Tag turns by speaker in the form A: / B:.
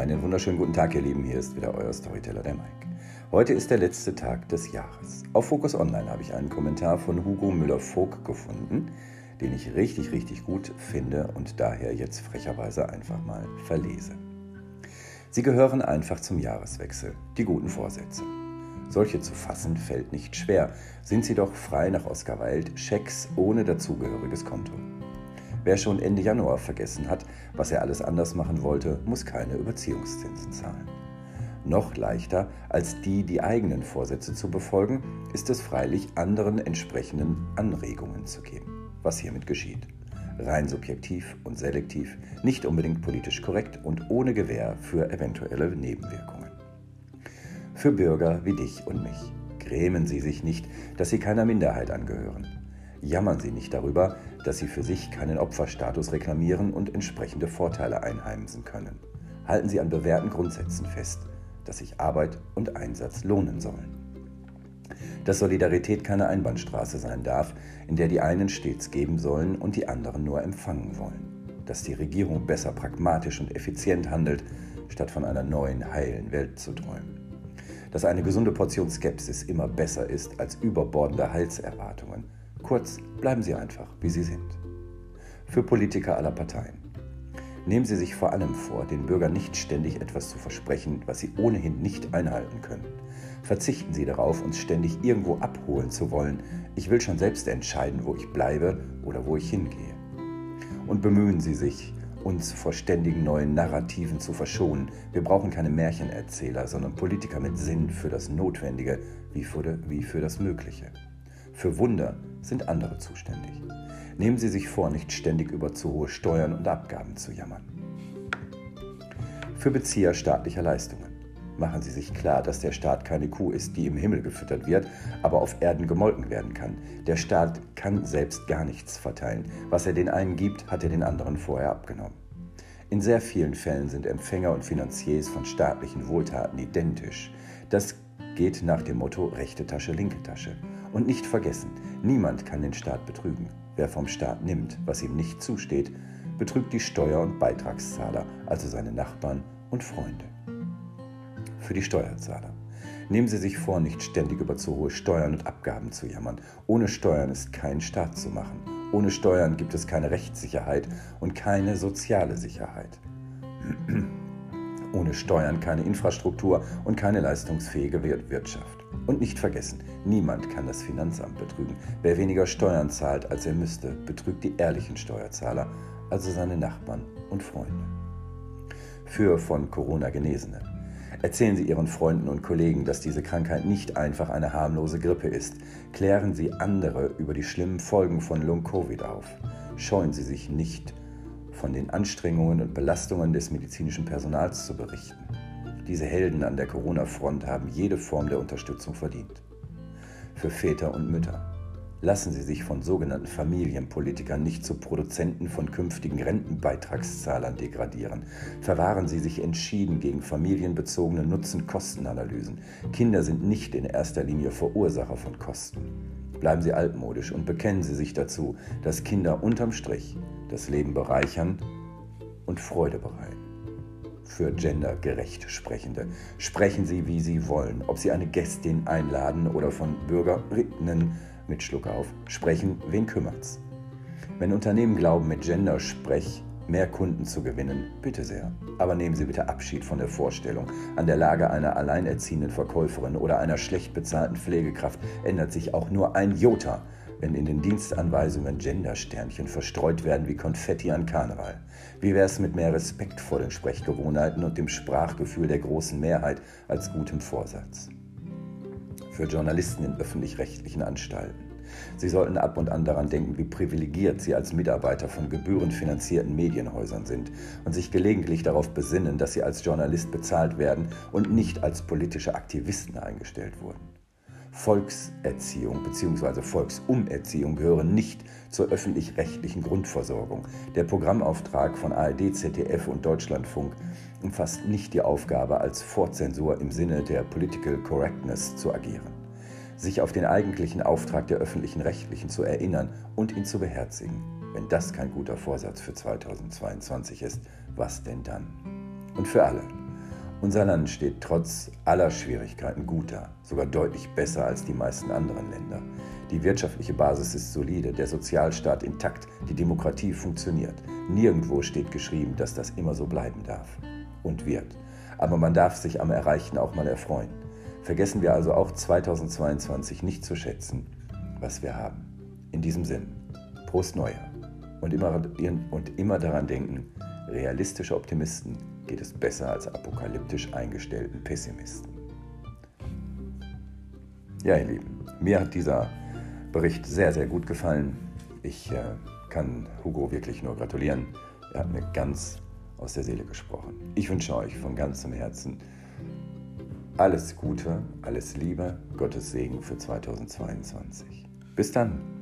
A: Einen wunderschönen guten Tag, ihr Lieben. Hier ist wieder euer Storyteller, der Mike. Heute ist der letzte Tag des Jahres. Auf Focus Online habe ich einen Kommentar von Hugo Müller-Vogt gefunden, den ich richtig, richtig gut finde und daher jetzt frecherweise einfach mal verlese. Sie gehören einfach zum Jahreswechsel, die guten Vorsätze. Solche zu fassen fällt nicht schwer, sind sie doch frei nach Oscar Wilde Schecks ohne dazugehöriges Konto. Wer schon Ende Januar vergessen hat, was er alles anders machen wollte, muss keine Überziehungszinsen zahlen. Noch leichter als die, die eigenen Vorsätze zu befolgen, ist es freilich, anderen entsprechenden Anregungen zu geben. Was hiermit geschieht. Rein subjektiv und selektiv, nicht unbedingt politisch korrekt und ohne Gewähr für eventuelle Nebenwirkungen. Für Bürger wie dich und mich. Grämen Sie sich nicht, dass Sie keiner Minderheit angehören. Jammern Sie nicht darüber, dass Sie für sich keinen Opferstatus reklamieren und entsprechende Vorteile einheimsen können. Halten Sie an bewährten Grundsätzen fest, dass sich Arbeit und Einsatz lohnen sollen. Dass Solidarität keine Einbahnstraße sein darf, in der die einen stets geben sollen und die anderen nur empfangen wollen. Dass die Regierung besser pragmatisch und effizient handelt, statt von einer neuen, heilen Welt zu träumen. Dass eine gesunde Portion Skepsis immer besser ist als überbordende Heilserwartungen Kurz, bleiben Sie einfach, wie Sie sind. Für Politiker aller Parteien. Nehmen Sie sich vor allem vor, den Bürgern nicht ständig etwas zu versprechen, was sie ohnehin nicht einhalten können. Verzichten Sie darauf, uns ständig irgendwo abholen zu wollen. Ich will schon selbst entscheiden, wo ich bleibe oder wo ich hingehe. Und bemühen Sie sich, uns vor ständigen neuen Narrativen zu verschonen. Wir brauchen keine Märchenerzähler, sondern Politiker mit Sinn für das Notwendige wie für, wie für das Mögliche. Für Wunder sind andere zuständig. Nehmen Sie sich vor, nicht ständig über zu hohe Steuern und Abgaben zu jammern. Für Bezieher staatlicher Leistungen. Machen Sie sich klar, dass der Staat keine Kuh ist, die im Himmel gefüttert wird, aber auf Erden gemolken werden kann. Der Staat kann selbst gar nichts verteilen. Was er den einen gibt, hat er den anderen vorher abgenommen. In sehr vielen Fällen sind Empfänger und Finanziers von staatlichen Wohltaten identisch. Das geht nach dem Motto rechte Tasche, linke Tasche. Und nicht vergessen, niemand kann den Staat betrügen. Wer vom Staat nimmt, was ihm nicht zusteht, betrügt die Steuer- und Beitragszahler, also seine Nachbarn und Freunde. Für die Steuerzahler. Nehmen Sie sich vor, nicht ständig über zu hohe Steuern und Abgaben zu jammern. Ohne Steuern ist kein Staat zu machen. Ohne Steuern gibt es keine Rechtssicherheit und keine soziale Sicherheit. Ohne Steuern keine Infrastruktur und keine leistungsfähige Wirtschaft. Und nicht vergessen, niemand kann das Finanzamt betrügen. Wer weniger Steuern zahlt, als er müsste, betrügt die ehrlichen Steuerzahler, also seine Nachbarn und Freunde. Für von Corona Genesene. Erzählen Sie Ihren Freunden und Kollegen, dass diese Krankheit nicht einfach eine harmlose Grippe ist. Klären Sie andere über die schlimmen Folgen von Long-Covid auf. Scheuen Sie sich nicht, von den Anstrengungen und Belastungen des medizinischen Personals zu berichten. Diese Helden an der Corona-Front haben jede Form der Unterstützung verdient. Für Väter und Mütter. Lassen Sie sich von sogenannten Familienpolitikern nicht zu Produzenten von künftigen Rentenbeitragszahlern degradieren. Verwahren Sie sich entschieden gegen familienbezogene Nutzen-Kosten-Analysen. Kinder sind nicht in erster Linie Verursacher von Kosten. Bleiben Sie altmodisch und bekennen Sie sich dazu, dass Kinder unterm Strich das Leben bereichern und Freude bereiten für gendergerecht Sprechende. Sprechen Sie, wie Sie wollen. Ob Sie eine Gästin einladen oder von Bürgerinnen mit Schluck auf sprechen, wen kümmert's? Wenn Unternehmen glauben, mit Gender-Sprech mehr Kunden zu gewinnen, bitte sehr. Aber nehmen Sie bitte Abschied von der Vorstellung. An der Lage einer alleinerziehenden Verkäuferin oder einer schlecht bezahlten Pflegekraft ändert sich auch nur ein Jota wenn in den Dienstanweisungen Gendersternchen verstreut werden wie Konfetti an Karneval? Wie wäre es mit mehr Respekt vor den Sprechgewohnheiten und dem Sprachgefühl der großen Mehrheit als gutem Vorsatz? Für Journalisten in öffentlich-rechtlichen Anstalten. Sie sollten ab und an daran denken, wie privilegiert Sie als Mitarbeiter von gebührenfinanzierten Medienhäusern sind und sich gelegentlich darauf besinnen, dass Sie als Journalist bezahlt werden und nicht als politische Aktivisten eingestellt wurden. Volkserziehung bzw. Volksumerziehung gehören nicht zur öffentlich-rechtlichen Grundversorgung. Der Programmauftrag von ARD, ZDF und Deutschlandfunk umfasst nicht die Aufgabe, als Fortzensur im Sinne der Political Correctness zu agieren. Sich auf den eigentlichen Auftrag der öffentlichen Rechtlichen zu erinnern und ihn zu beherzigen. Wenn das kein guter Vorsatz für 2022 ist, was denn dann? Und für alle, Unser Land steht trotz aller Schwierigkeiten gut da, sogar deutlich besser als die meisten anderen Länder. Die wirtschaftliche Basis ist solide, der Sozialstaat intakt, die Demokratie funktioniert. Nirgendwo steht geschrieben, dass das immer so bleiben darf und wird. Aber man darf sich am Erreichten auch mal erfreuen. Vergessen wir also auch 2022 nicht zu schätzen, was wir haben. In diesem Sinn, Prost Neujahr und immer, und immer daran denken, realistische Optimisten geht es besser als apokalyptisch eingestellten Pessimisten. Ja, ihr Lieben, mir hat dieser Bericht sehr, sehr gut gefallen. Ich äh, kann Hugo wirklich nur gratulieren. Er hat mir ganz aus der Seele gesprochen. Ich wünsche euch von ganzem Herzen alles Gute, alles Liebe, Gottes Segen für 2022. Bis dann.